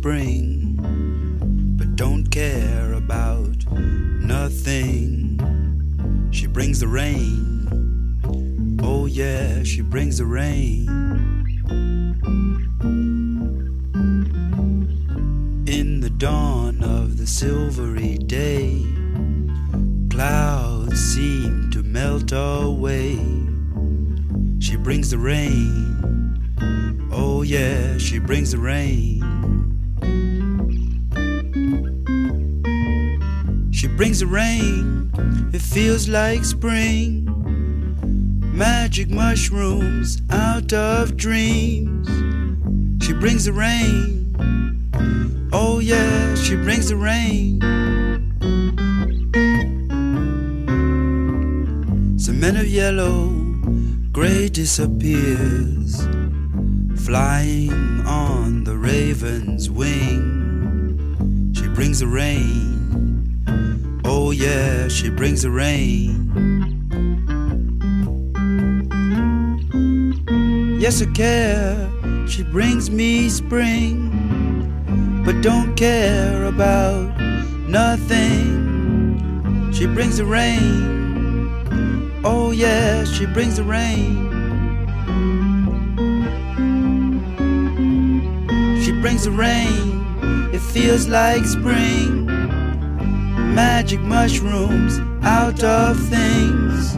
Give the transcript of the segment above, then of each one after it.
spring, but don't care about nothing. She brings the rain. Oh, yeah, she brings the rain. In the dawn of the silvery day, clouds seem to melt away. She brings the rain. Oh, yeah, she brings the rain. Brings the rain, it feels like spring. Magic mushrooms out of dreams. She brings the rain. Oh, yeah, she brings the rain. Cement of yellow, gray disappears flying on the raven's wing. She brings the rain. Oh, yeah, she brings the rain. Yes, I care. She brings me spring, but don't care about nothing. She brings the rain. Oh, yeah, she brings the rain. She brings the rain. It feels like spring. Magic mushrooms out of things.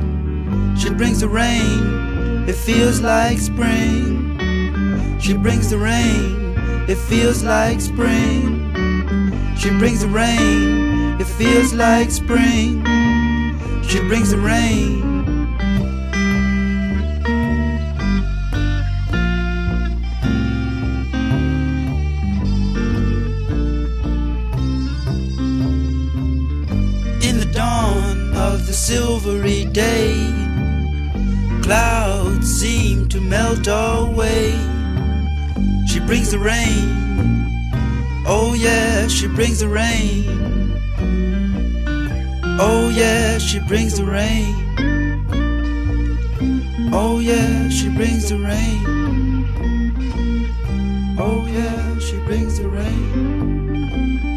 She brings the rain. It feels like spring. She brings the rain. It feels like spring. She brings the rain. It feels like spring. She brings the rain. Silvery day. Clouds seem to melt away. She brings the rain. Oh, yeah, she brings the rain. Oh, yeah, she brings the rain. Oh, yeah, she brings the rain. Oh, yeah, she brings the rain.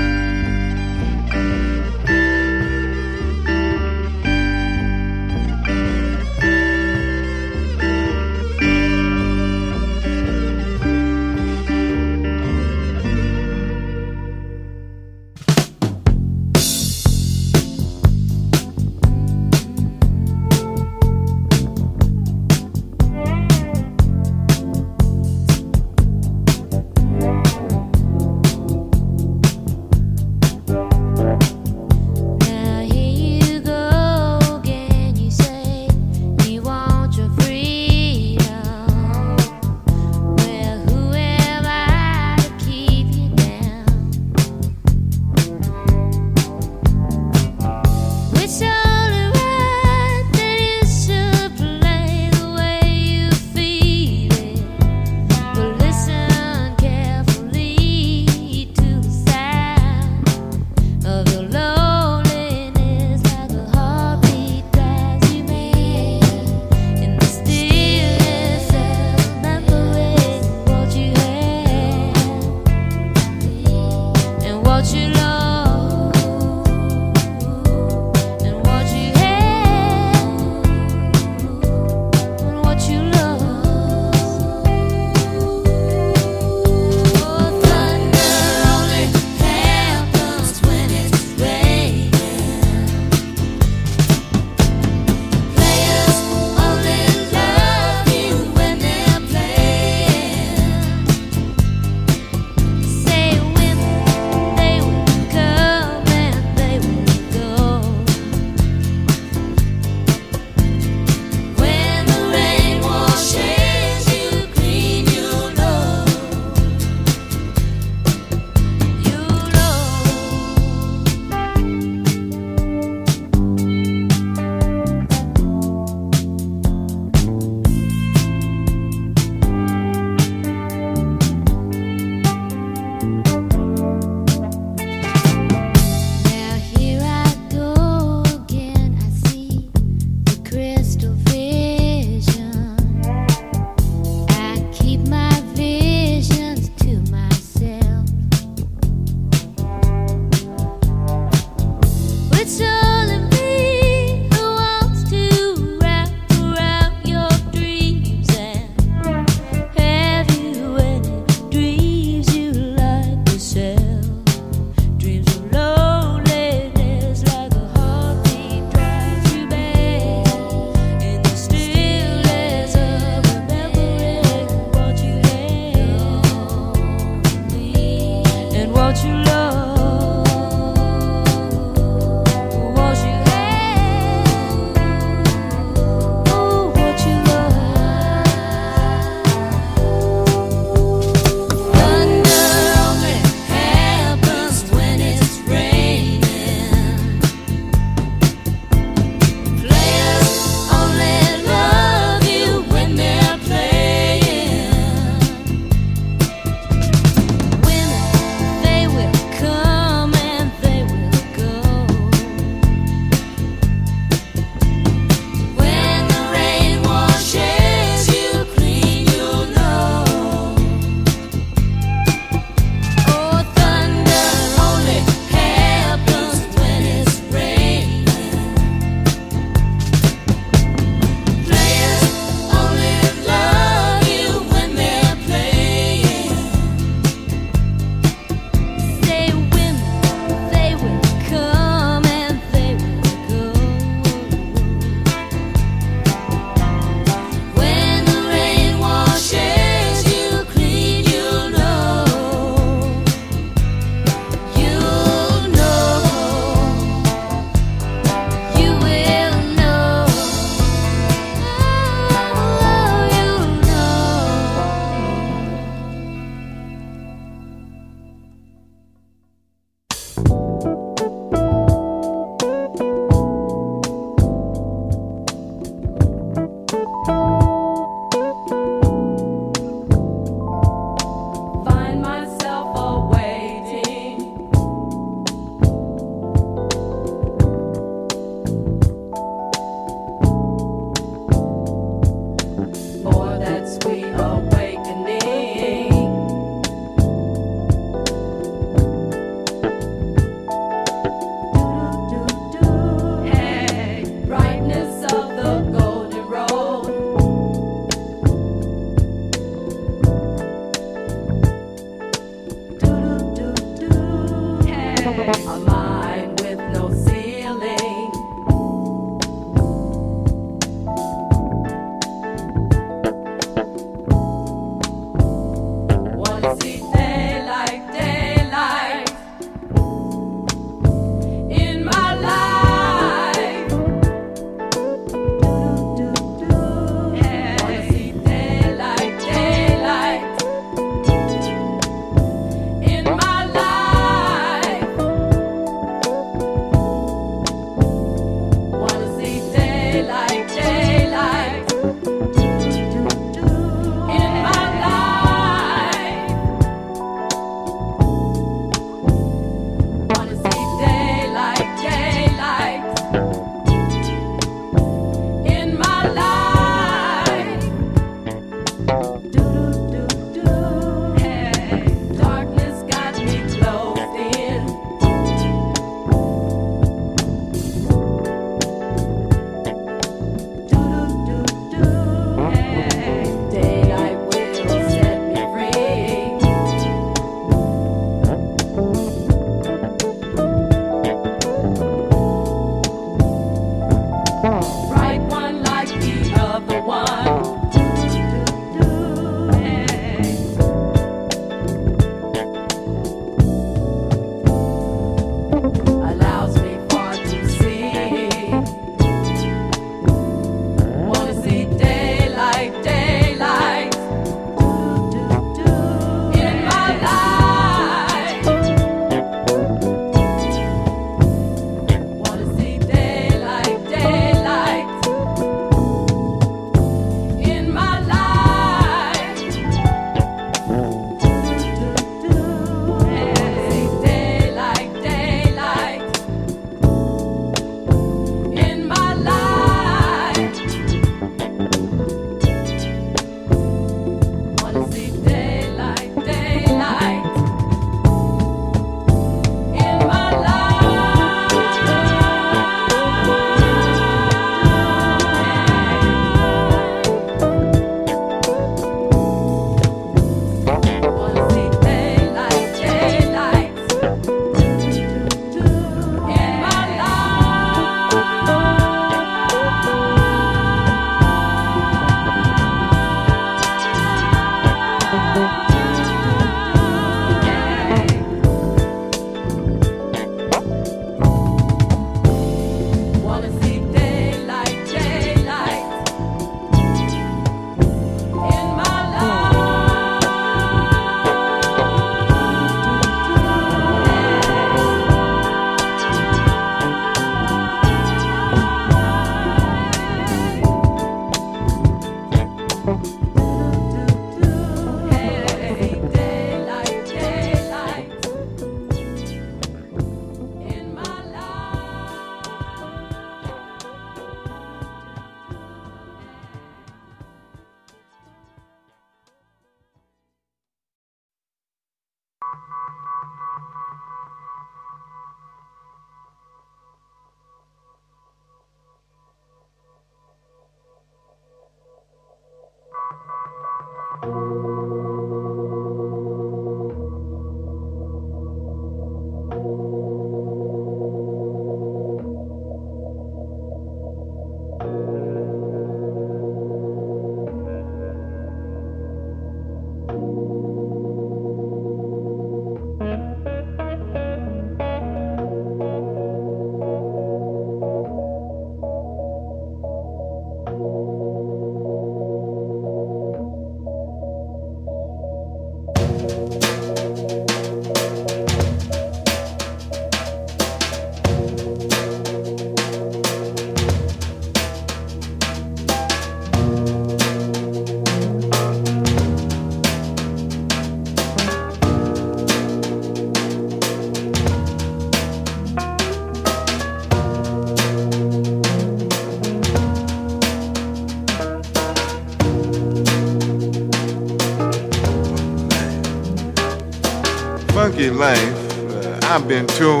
Been told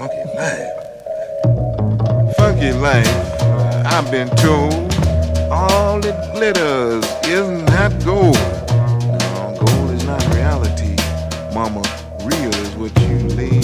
Funky life. Funky life. I've been told all it glitters isn't that gold. No, gold is not reality, mama. Real is what you lay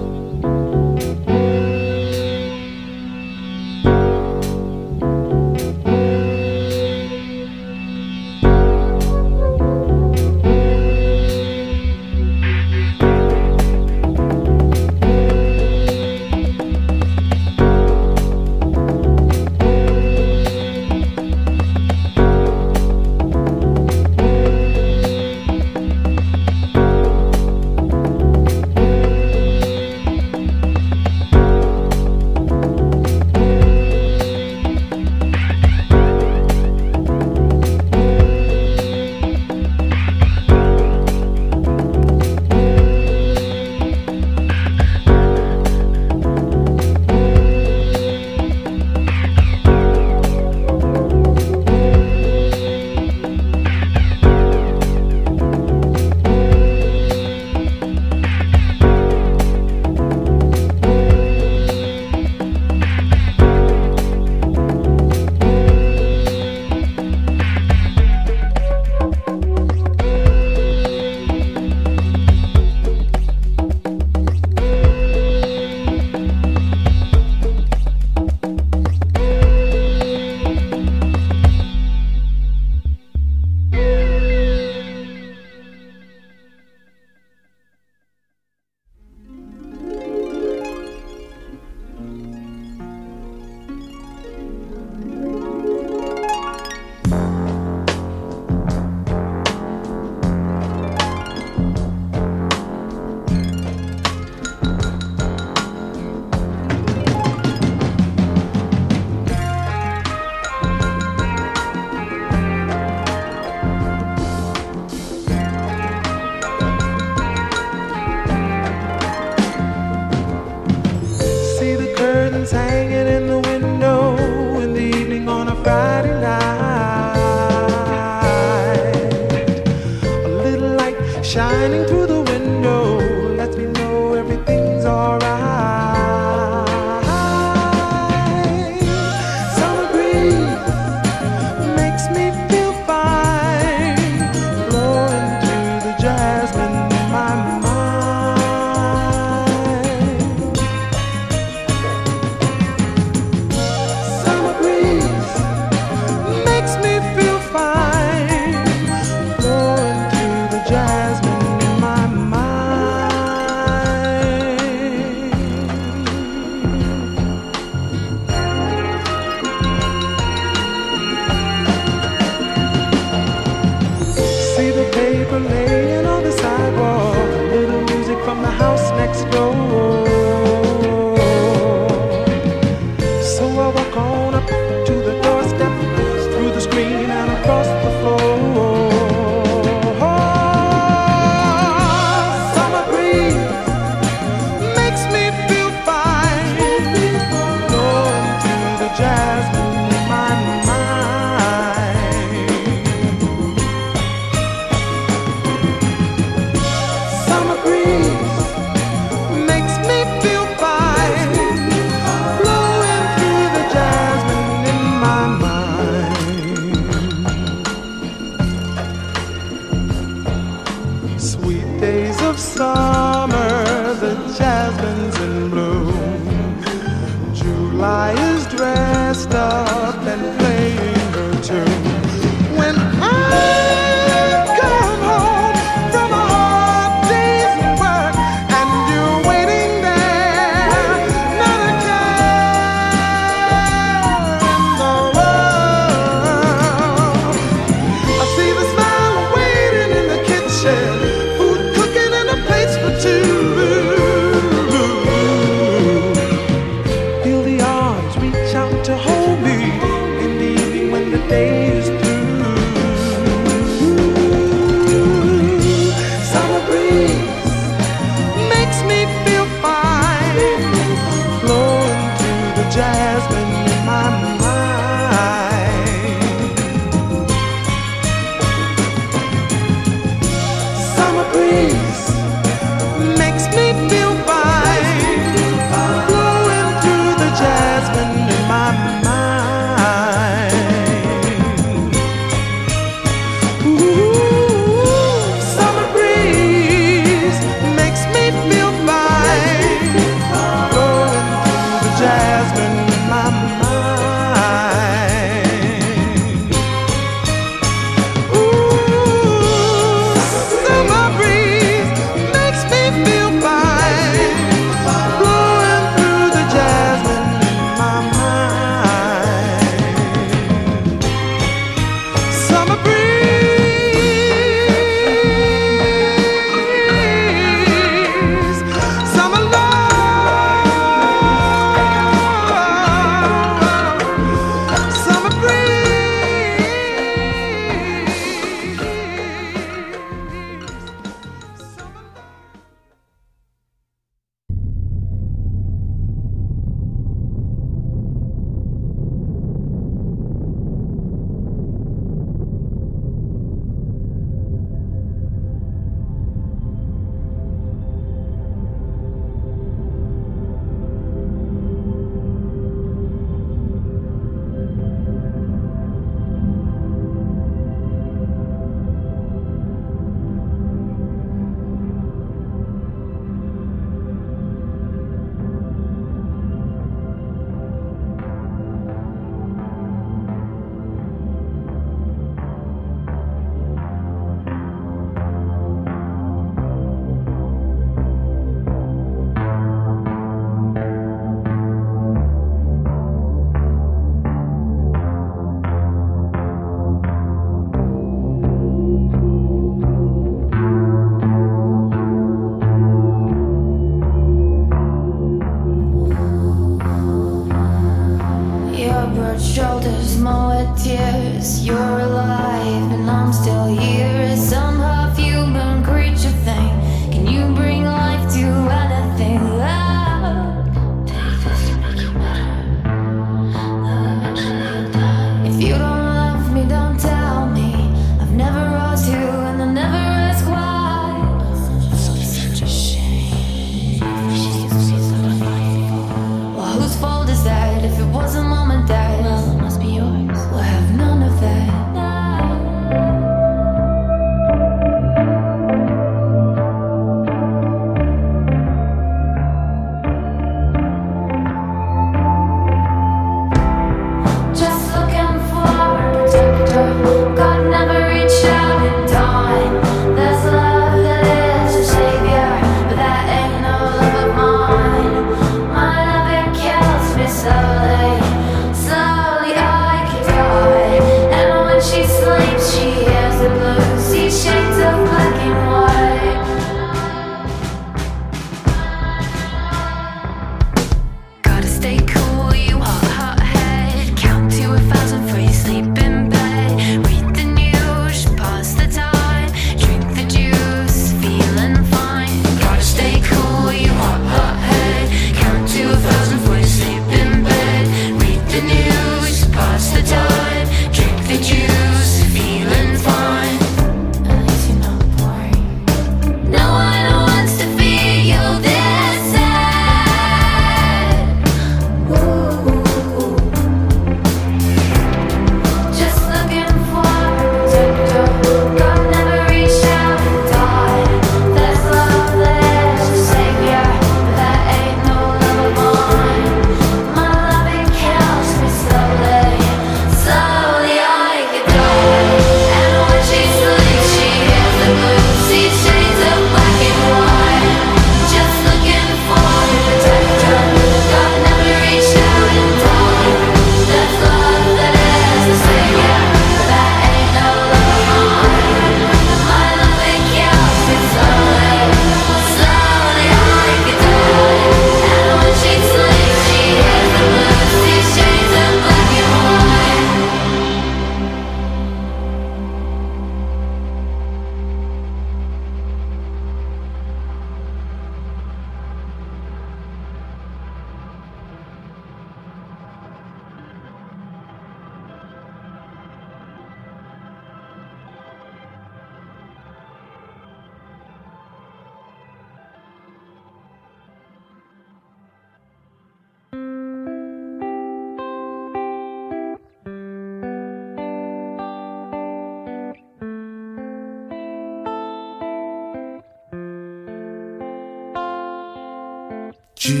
Jesus,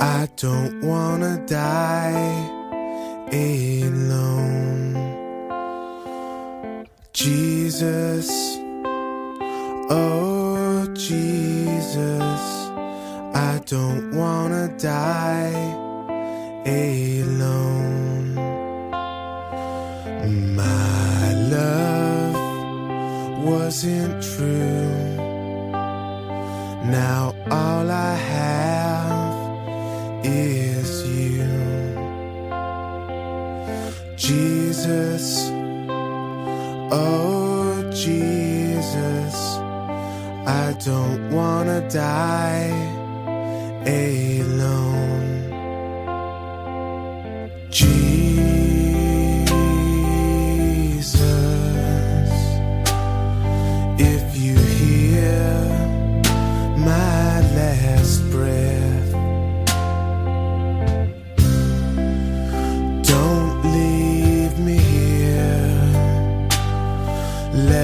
I don't want to die alone. Jesus.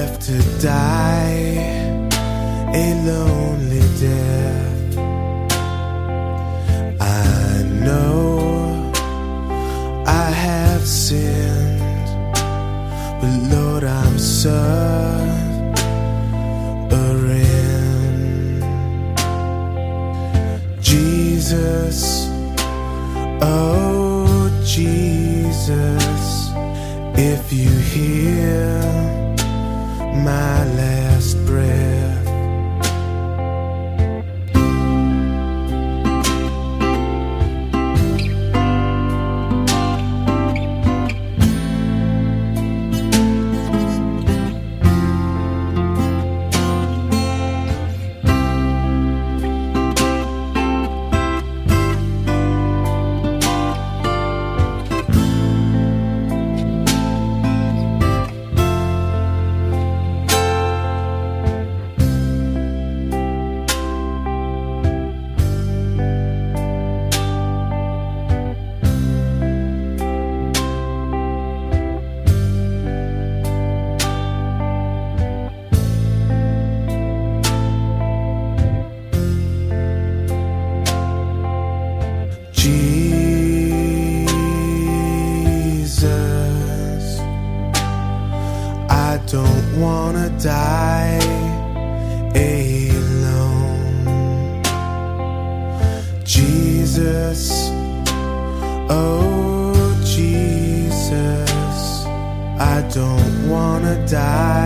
left to die a lonely death. I know I have sinned, but Lord, I'm sorry. die alone. Jesus, oh Jesus, I don't wanna die.